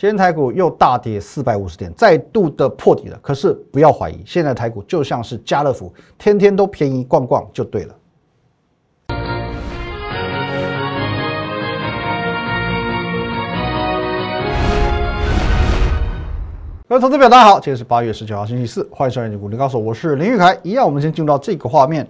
今天台股又大跌四百五十点，再度的破底了。可是不要怀疑，现在台股就像是家乐福，天天都便宜逛逛就对了。各位投资表，大家好，今天是八月十九号星期四，欢迎收看《股林高手》，我是林玉凯。一样，我们先进入到这个画面。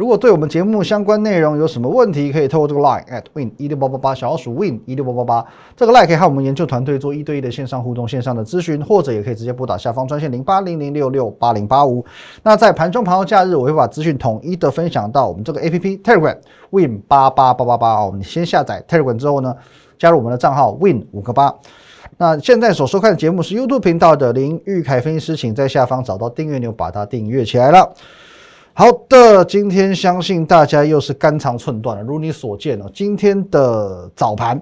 如果对我们节目相关内容有什么问题，可以透过这个 line at win 一六八八八小老鼠 win 一六八八八这个 line 可以和我们研究团队做一对一的线上互动、线上的咨询，或者也可以直接拨打下方专线零八零零六六八零八五。那在盘中、盘后、假日，我会把资讯统一的分享到我们这个 A P P Telegram win 八八八八八哦。你先下载 Telegram 之后呢，加入我们的账号 win 五个八。那现在所收看的节目是 YouTube 频道的林玉凯分析师，请在下方找到订阅钮，把它订阅起来了。好的，今天相信大家又是肝肠寸断了。如你所见哦，今天的早盘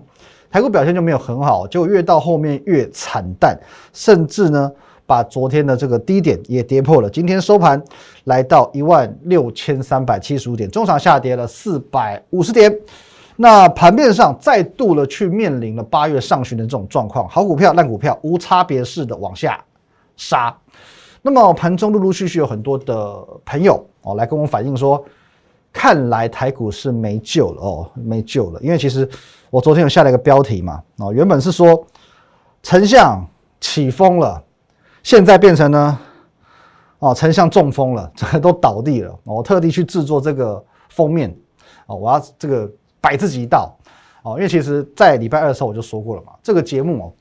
台股表现就没有很好，结果越到后面越惨淡，甚至呢把昨天的这个低点也跌破了。今天收盘来到一万六千三百七十五点，中场下跌了四百五十点。那盘面上再度的去面临了八月上旬的这种状况，好股票、烂股票无差别式的往下杀。那么盘中陆陆续续有很多的朋友哦来跟我反映说，看来台股是没救了哦，没救了。因为其实我昨天有下了一个标题嘛，哦原本是说丞相起风了，现在变成呢哦丞相中风了，这都倒地了。我特地去制作这个封面哦，我要这个摆自己一道哦，因为其实在礼拜二的时候我就说过了嘛，这个节目哦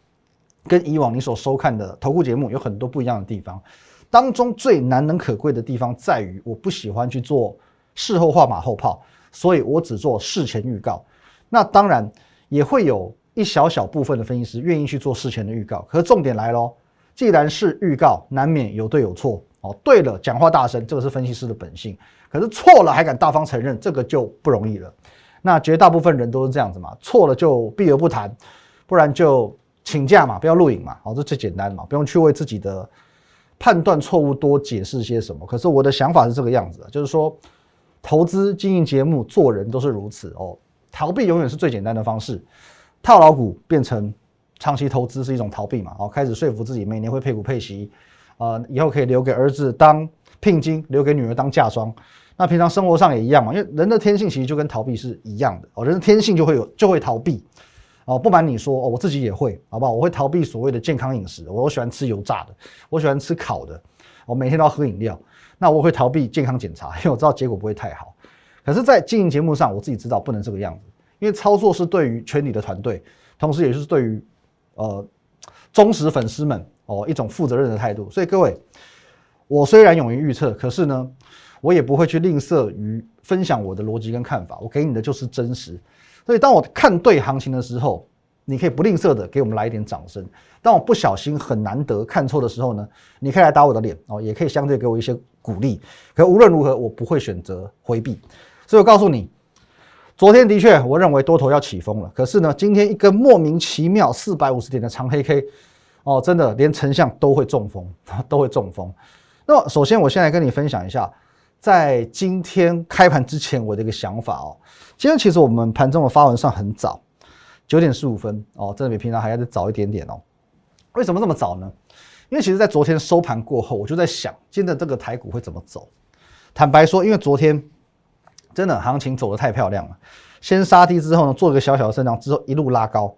跟以往你所收看的投顾节目有很多不一样的地方。当中最难能可贵的地方在于，我不喜欢去做事后画马后炮，所以我只做事前预告。那当然也会有一小小部分的分析师愿意去做事前的预告。可是重点来喽，既然是预告，难免有对有错哦。对了，讲话大声，这个是分析师的本性。可是错了还敢大方承认，这个就不容易了。那绝大部分人都是这样子嘛，错了就避而不谈，不然就请假嘛，不要录影嘛，哦，这最简单嘛，不用去为自己的。判断错误多解释些什么？可是我的想法是这个样子的，就是说，投资、经营节目、做人都是如此哦。逃避永远是最简单的方式，套牢股变成长期投资是一种逃避嘛？哦，开始说服自己每年会配股配息，呃，以后可以留给儿子当聘金，留给女儿当嫁妆。那平常生活上也一样嘛，因为人的天性其实就跟逃避是一样的哦，人的天性就会有就会逃避。哦，不瞒你说，哦，我自己也会，好不好？我会逃避所谓的健康饮食，我喜欢吃油炸的，我喜欢吃烤的，我每天都要喝饮料。那我会逃避健康检查，因为我知道结果不会太好。可是，在经营节目上，我自己知道不能这个样子，因为操作是对于全体的团队，同时也是对于呃忠实粉丝们哦一种负责任的态度。所以各位，我虽然勇于预测，可是呢，我也不会去吝啬于分享我的逻辑跟看法。我给你的就是真实。所以，当我看对行情的时候，你可以不吝啬的给我们来一点掌声；当我不小心很难得看错的时候呢，你可以来打我的脸哦，也可以相对给我一些鼓励。可无论如何，我不会选择回避。所以我告诉你，昨天的确我认为多头要起风了。可是呢，今天一根莫名其妙四百五十点的长黑 K，哦，真的连丞相都会中风，都会中风。那么，首先我先来跟你分享一下。在今天开盘之前，我的一个想法哦，今天其实我们盘中的发文算很早，九点十五分哦，真的比平常还要再早一点点哦。为什么这么早呢？因为其实，在昨天收盘过后，我就在想，今天的这个台股会怎么走。坦白说，因为昨天真的行情走得太漂亮了，先杀低之后呢，做一个小小的震荡之后，一路拉高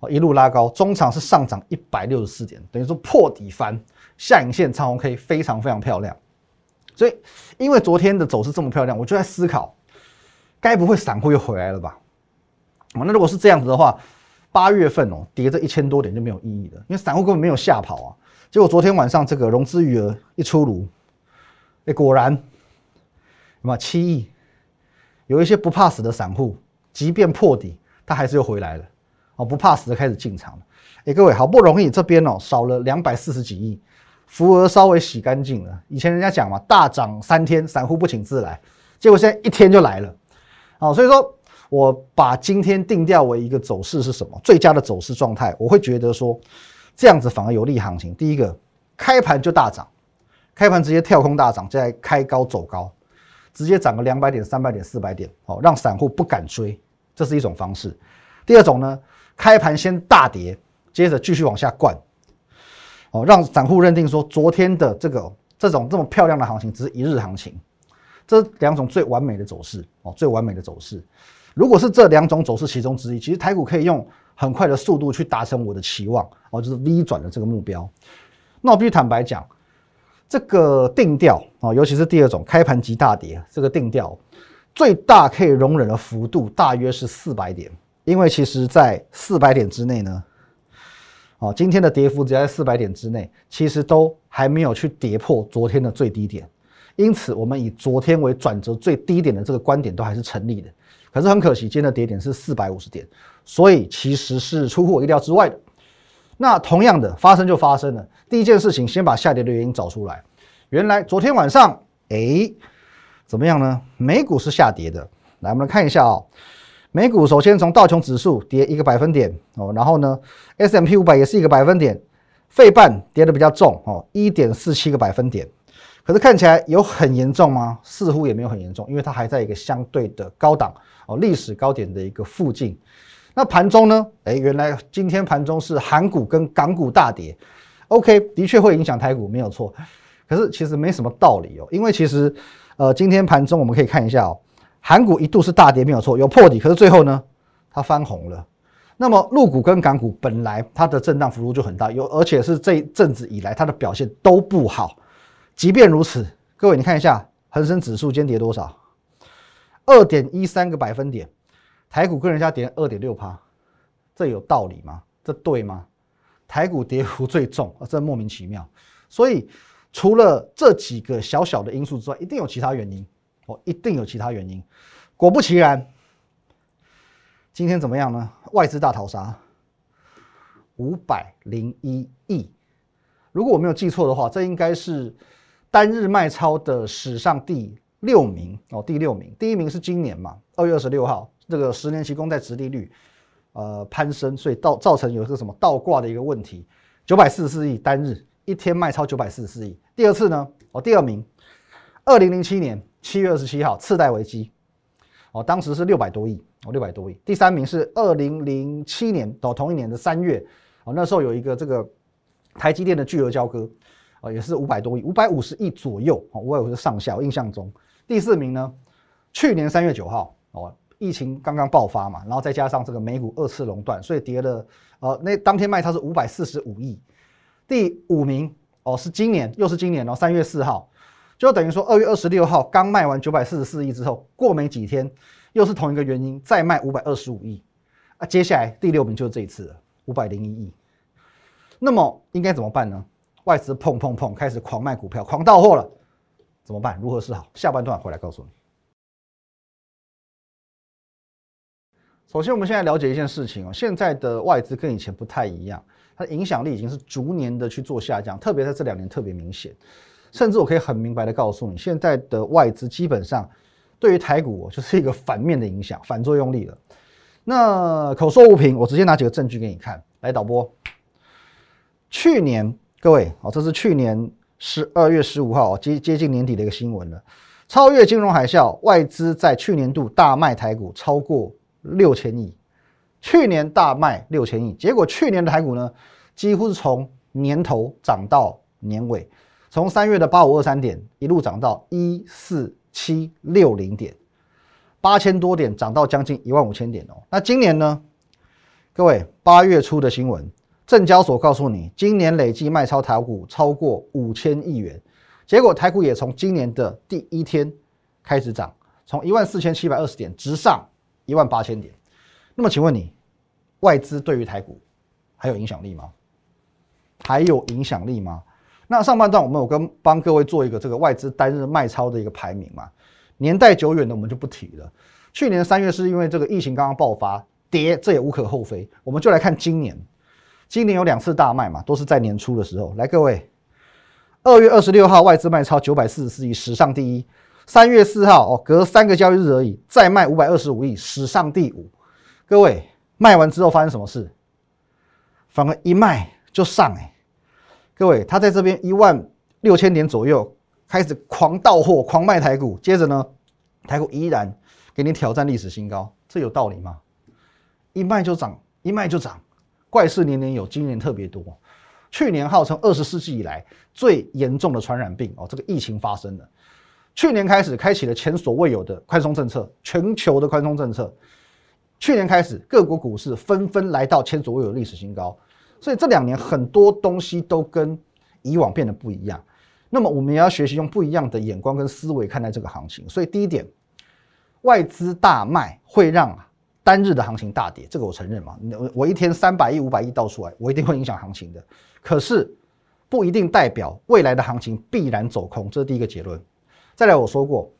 哦，一路拉高，中场是上涨一百六十四点，等于说破底翻下影线长红 K，非常非常漂亮。所以，因为昨天的走势这么漂亮，我就在思考，该不会散户又回来了吧？哦，那如果是这样子的话，八月份哦跌这一千多点就没有意义了，因为散户根本没有吓跑啊。结果昨天晚上这个融资余额一出炉，哎，果然，什么七亿，有一些不怕死的散户，即便破底，他还是又回来了，哦，不怕死的开始进场了。哎，各位，好不容易这边哦少了两百四十几亿。福额稍微洗干净了。以前人家讲嘛，大涨三天，散户不请自来。结果现在一天就来了，哦，所以说我把今天定调为一个走势是什么？最佳的走势状态，我会觉得说这样子反而有利行情。第一个，开盘就大涨，开盘直接跳空大涨，再开高走高，直接涨个两百点、三百点、四百点，哦，让散户不敢追，这是一种方式。第二种呢，开盘先大跌，接着继续往下灌，哦，让散户认定说昨天的这个这种这么漂亮的行情只是一日行情，这两种最完美的走势哦，最完美的走势。如果是这两种走势其中之一，其实台股可以用很快的速度去达成我的期望哦，就是 V 转的这个目标。那我必须坦白讲，这个定调哦，尤其是第二种开盘即大跌这个定调，最大可以容忍的幅度大约是四百点。因为其实，在四百点之内呢，哦，今天的跌幅只要在四百点之内，其实都还没有去跌破昨天的最低点，因此我们以昨天为转折最低点的这个观点都还是成立的。可是很可惜，今天的跌点是四百五十点，所以其实是出乎我意料之外的。那同样的发生就发生了，第一件事情，先把下跌的原因找出来。原来昨天晚上，哎，怎么样呢？美股是下跌的。来，我们来看一下啊。美股首先从道琼指数跌一个百分点哦，然后呢，S M P 五百也是一个百分点，费半跌的比较重哦，一点四七个百分点。可是看起来有很严重吗？似乎也没有很严重，因为它还在一个相对的高档哦，历史高点的一个附近。那盘中呢？哎，原来今天盘中是韩股跟港股大跌，OK，的确会影响台股，没有错。可是其实没什么道理哦，因为其实呃，今天盘中我们可以看一下哦。韩股一度是大跌，没有错，有破底，可是最后呢，它翻红了。那么陆股跟港股本来它的震荡幅度就很大，有而且是这一阵子以来它的表现都不好。即便如此，各位你看一下恒生指数今天跌多少？二点一三个百分点，台股跟人家跌二点六趴，这有道理吗？这对吗？台股跌幅最重，这莫名其妙。所以除了这几个小小的因素之外，一定有其他原因。哦，一定有其他原因。果不其然，今天怎么样呢？外资大逃杀，五百零一亿。如果我没有记错的话，这应该是单日卖超的史上第六名哦，第六名。第一名是今年嘛，二月二十六号，这个十年期公债殖利率呃攀升，所以造造成有一个什么倒挂的一个问题，九百四十四亿单日一天卖超九百四十四亿。第二次呢，哦，第二名，二零零七年。七月二十七号，次贷危机，哦，当时是六百多亿，哦，六百多亿。第三名是二零零七年，哦，同一年的三月，哦，那时候有一个这个台积电的巨额交割，哦，也是五百多亿，五百五十亿左右，哦，五百五十上下，我印象中。第四名呢，去年三月九号，哦，疫情刚刚爆发嘛，然后再加上这个美股二次熔断，所以跌了，呃，那当天卖它是五百四十五亿。第五名，哦，是今年，又是今年哦，三月四号。就等于说，二月二十六号刚卖完九百四十四亿之后，过没几天，又是同一个原因再卖五百二十五亿啊！接下来第六名就是这一次了，五百零一亿。那么应该怎么办呢？外资砰砰砰开始狂卖股票，狂到货了，怎么办？如何是好？下半段回来告诉你。首先，我们现在了解一件事情哦，现在的外资跟以前不太一样，它的影响力已经是逐年的去做下降，特别在这两年特别明显。甚至我可以很明白的告诉你，现在的外资基本上对于台股就是一个反面的影响，反作用力了。那口说无凭，我直接拿几个证据给你看。来，导播，去年各位哦，这是去年十二月十五号接接近年底的一个新闻了，超越金融海啸，外资在去年度大卖台股超过六千亿，去年大卖六千亿，结果去年的台股呢，几乎是从年头涨到年尾。从三月的八五二三点一路涨到一四七六零点，八千多点涨到将近一万五千点哦。那今年呢？各位，八月初的新闻，证交所告诉你，今年累计卖超台股超过五千亿元。结果台股也从今年的第一天开始涨，从一万四千七百二十点直上一万八千点。那么请问你，外资对于台股还有影响力吗？还有影响力吗？那上半段我们有跟帮各位做一个这个外资单日卖超的一个排名嘛？年代久远的我们就不提了。去年三月是因为这个疫情刚刚爆发跌，这也无可厚非。我们就来看今年，今年有两次大卖嘛，都是在年初的时候。来，各位，二月二十六号外资卖超九百四十四亿，史上第一。三月四号哦，隔三个交易日而已，再卖五百二十五亿，史上第五。各位卖完之后发生什么事？反而一卖就上哎。各位，他在这边一万六千点左右开始狂到货、狂卖台股，接着呢，台股依然给你挑战历史新高，这有道理吗？一卖就涨，一卖就涨，怪事年年有，今年特别多。去年号称二十世纪以来最严重的传染病哦，这个疫情发生了。去年开始开启了前所未有的宽松政策，全球的宽松政策。去年开始，各国股市纷纷来到前所未有的历史新高。所以这两年很多东西都跟以往变得不一样。那么我们也要学习用不一样的眼光跟思维看待这个行情。所以第一点，外资大卖会让单日的行情大跌，这个我承认嘛。我一天三百亿、五百亿倒出来，我一定会影响行情的。可是不一定代表未来的行情必然走空，这是第一个结论。再来，我说过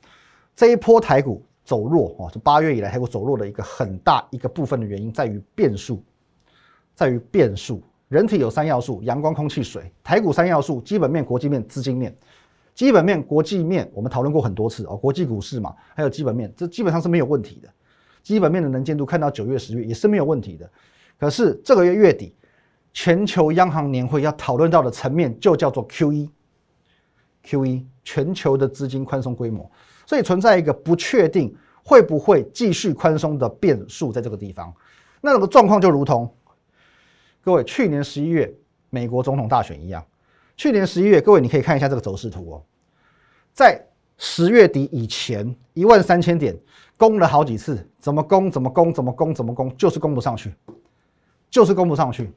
这一波台股走弱哦，是八月以来台股走弱的一个很大一个部分的原因在于变数，在于变数。人体有三要素：阳光、空气、水。台股三要素：基本面、国际面、资金面。基本面、国际面，我们讨论过很多次哦。国际股市嘛，还有基本面，这基本上是没有问题的。基本面的能见度看到九月、十月也是没有问题的。可是这个月月底。全球央行年会要讨论到的层面就叫做 Q 一 Q 一全球的资金宽松规模，所以存在一个不确定会不会继续宽松的变数在这个地方。那个状况就如同各位去年十一月美国总统大选一样，去年十一月各位你可以看一下这个走势图哦，在十月底以前一万三千点攻了好几次，怎么攻怎么攻怎么攻怎么攻，就是攻不上去，就是攻不上去。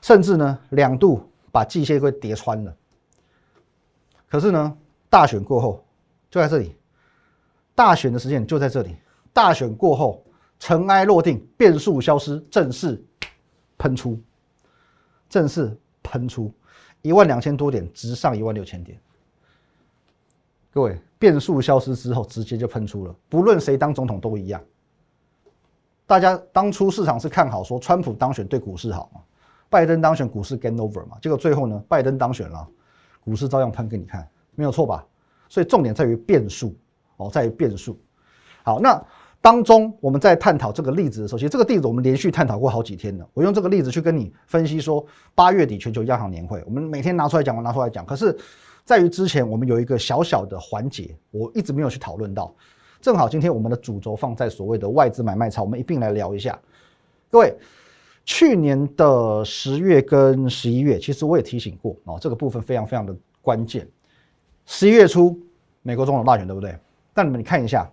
甚至呢，两度把季线给跌穿了。可是呢，大选过后就在这里，大选的时间就在这里。大选过后，尘埃落定，变数消失，正式喷出，正式喷出一万两千多点，直上一万六千点。各位，变数消失之后，直接就喷出了。不论谁当总统都一样。大家当初市场是看好说川普当选对股市好吗？拜登当选，股市 gain over 嘛？结果最后呢，拜登当选了，股市照样喷给你看，没有错吧？所以重点在于变数哦，在于变数。好，那当中我们在探讨这个例子的时候，其实这个例子我们连续探讨过好几天了。我用这个例子去跟你分析说，八月底全球央行年会，我们每天拿出来讲，我拿出来讲。可是，在于之前我们有一个小小的环节，我一直没有去讨论到。正好今天我们的主轴放在所谓的外资买卖潮，我们一并来聊一下，各位。去年的十月跟十一月，其实我也提醒过哦，这个部分非常非常的关键。十一月初，美国总统大选，对不对？但你们看一下，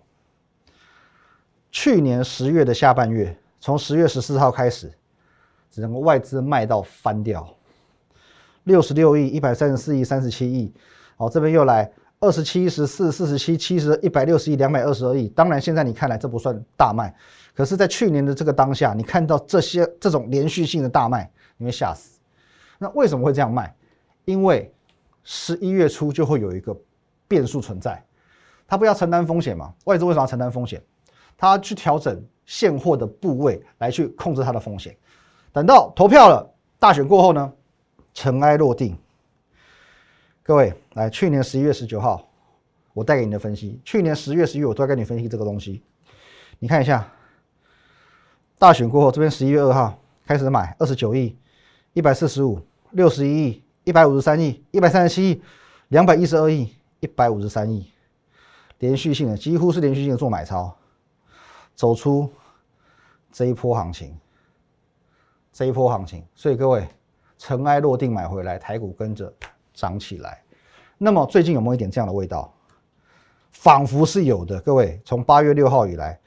去年十月的下半月，从十月十四号开始，整个外资卖到翻掉，六十六亿、一百三十四亿、三十七亿，哦，这边又来二十七、十四、四十七、七十、一百六十亿、两百二十二亿。当然，现在你看来这不算大卖。可是，在去年的这个当下，你看到这些这种连续性的大卖，你会吓死。那为什么会这样卖？因为十一月初就会有一个变数存在，他不要承担风险嘛？外资为什么要承担风险？他去调整现货的部位来去控制它的风险。等到投票了，大选过后呢，尘埃落定。各位，来，去年十一月十九号，我带给你的分析，去年十月、十一我都在跟你分析这个东西，你看一下。大选过后，这边十一月二号开始买二十九亿、一百四十五、六十一亿、一百五十三亿、一百三十七亿、两百一十二亿、一百五十三亿，连续性的几乎是连续性的做买超，走出这一波行情，这一波行情，所以各位尘埃落定买回来，台股跟着涨起来。那么最近有没有一点这样的味道？仿佛是有的。各位从八月六号以来。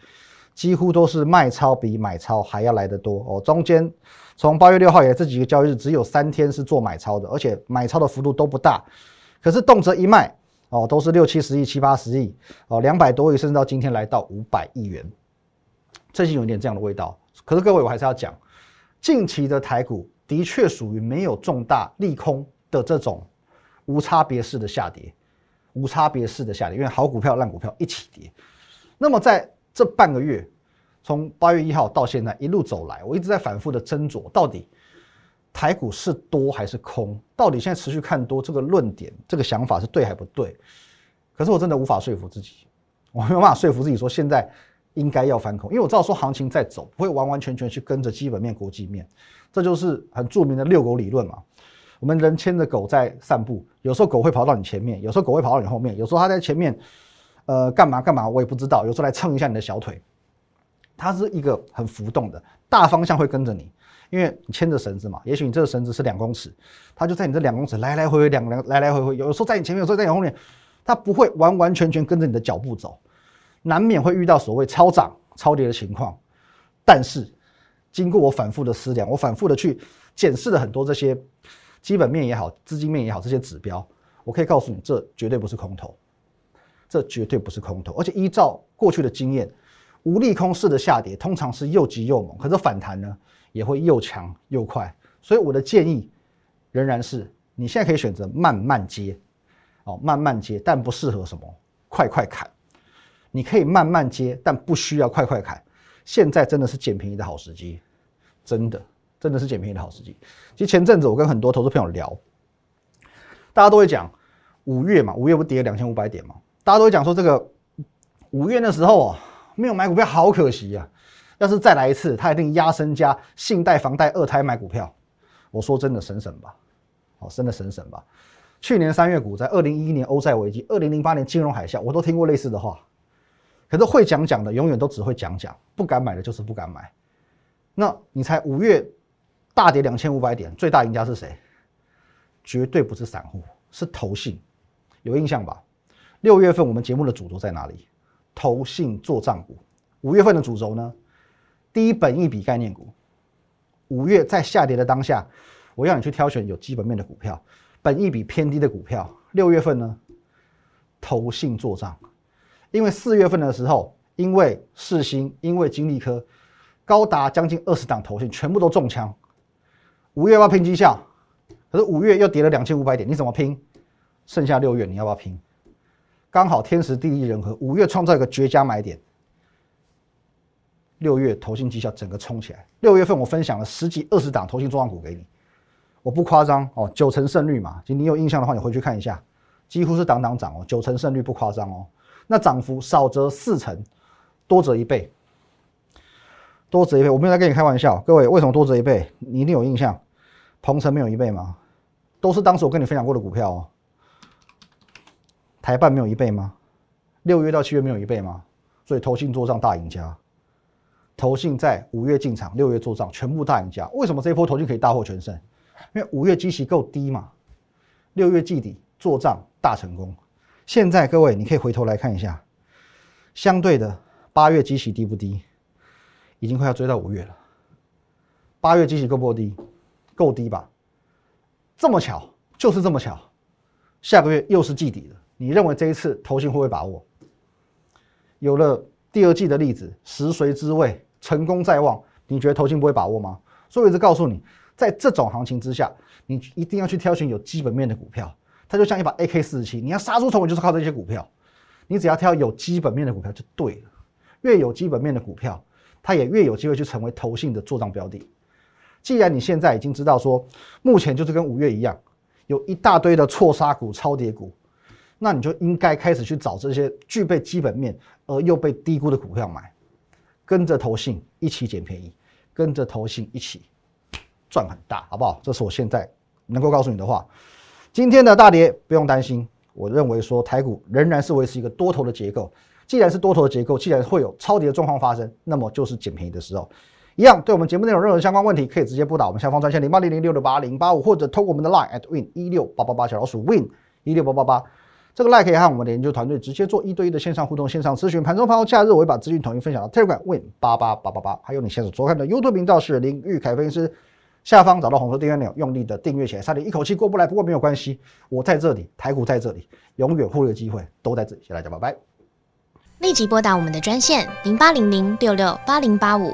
几乎都是卖超比买超还要来得多哦。中间从八月六号以来这几个交易日，只有三天是做买超的，而且买超的幅度都不大。可是动辄一卖哦，都是六七十亿、七八十亿哦，两百多亿，甚至到今天来到五百亿元。最近有点这样的味道。可是各位，我还是要讲，近期的台股的确属于没有重大利空的这种无差别式的下跌，无差别式的下跌，因为好股票、烂股票一起跌。那么在这半个月，从八月一号到现在一路走来，我一直在反复的斟酌，到底台股是多还是空？到底现在持续看多这个论点，这个想法是对还不对？可是我真的无法说服自己，我没有办法说服自己说现在应该要翻空，因为我知道说行情在走，不会完完全全去跟着基本面、国际面，这就是很著名的遛狗理论嘛。我们人牵着狗在散步，有时候狗会跑到你前面，有时候狗会跑到你后面，有时候它在前面。呃，干嘛干嘛我也不知道，有时候来蹭一下你的小腿，它是一个很浮动的，大方向会跟着你，因为你牵着绳子嘛，也许你这个绳子是两公尺，它就在你这两公尺来来回回两两来来回回，有时候在你前面，有时候在你后面，它不会完完全全跟着你的脚步走，难免会遇到所谓超涨、超跌的情况。但是经过我反复的思量，我反复的去检视了很多这些基本面也好、资金面也好这些指标，我可以告诉你，这绝对不是空头，这绝对不是空头，而且依照过去的经验。无利空式的下跌通常是又急又猛，可是反弹呢也会又强又快。所以我的建议仍然是，你现在可以选择慢慢接，哦，慢慢接，但不适合什么快快砍。你可以慢慢接，但不需要快快砍。现在真的是捡便宜的好时机，真的，真的是捡便宜的好时机。其实前阵子我跟很多投资朋友聊，大家都会讲五月嘛，五月不跌了两千五百点嘛，大家都会讲说这个五月那时候啊。没有买股票，好可惜呀！要是再来一次，他一定压身家、信贷、房贷二胎买股票。我说真的，省省吧，好，真的省省吧。去年三月股灾，二零一一年欧债危机，二零零八年金融海啸，我都听过类似的话。可是会讲讲的，永远都只会讲讲，不敢买的就是不敢买。那你猜五月大跌两千五百点，最大赢家是谁？绝对不是散户，是投信。有印象吧？六月份我们节目的主轴在哪里？投信做账股，五月份的主轴呢？低本一笔概念股。五月在下跌的当下，我要你去挑选有基本面的股票，本一比偏低的股票。六月份呢？投信做账，因为四月份的时候，因为世新，因为金利科，高达将近二十档投信全部都中枪。五月要拼绩效，可是五月又跌了两千五百点，你怎么拼？剩下六月你要不要拼？刚好天时地利人和，五月创造一个绝佳买点，六月投信绩效整个冲起来。六月份我分享了十几二十档投信重磅股给你，我不夸张哦，九成胜率嘛，你有印象的话，你回去看一下，几乎是档档涨哦，九成胜率不夸张哦。那涨幅少则四成，多则一倍，多则一倍，我没有在跟你开玩笑。各位，为什么多则一倍？你一定有印象，鹏程没有一倍吗？都是当时我跟你分享过的股票哦。台半没有一倍吗？六月到七月没有一倍吗？所以投信做账大赢家，投信在五月进场，六月做账全部大赢家。为什么这一波投信可以大获全胜？因为五月基期够低嘛，六月季底做账大成功。现在各位你可以回头来看一下，相对的八月基期低不低？已经快要追到五月了。八月基期够不够低？够低吧？这么巧，就是这么巧，下个月又是季底了。你认为这一次投信会不会把握？有了第二季的例子，食髓知味，成功在望，你觉得投信不会把握吗？所以我一直告诉你，在这种行情之下，你一定要去挑选有基本面的股票。它就像一把 AK 四十七，你要杀出重围就是靠这些股票。你只要挑有基本面的股票就对了。越有基本面的股票，它也越有机会去成为投信的做账标的。既然你现在已经知道说，目前就是跟五月一样，有一大堆的错杀股、超跌股。那你就应该开始去找这些具备基本面而又被低估的股票买，跟着投信一起捡便宜，跟着投信一起赚很大，好不好？这是我现在能够告诉你的话。今天的大跌不用担心，我认为说台股仍然是维持一个多头的结构。既然是多头的结构，既然会有超跌的状况发生，那么就是捡便宜的时候。一样，对我们节目内容任何相关问题，可以直接拨打我们下方专线零八零零六六八零八五，或者通过我们的 line at win 一六八八八小老鼠 win 一六八八八。这个 like 可以和我们的研究团队直接做一对一的线上互动、线上咨询。盘中盘后假日，我会把资讯统一分享到 Telegram Win 八八八八八。还有你现在所看的 YouTube 频道是林玉凯分析师，下方找到红色订阅钮，用力的订阅起来。差点一口气过不来，不过没有关系，我在这里，台股在这里，永远忽略机会都在这里。谢谢大家，拜拜。立即拨打我们的专线零八零零六六八零八五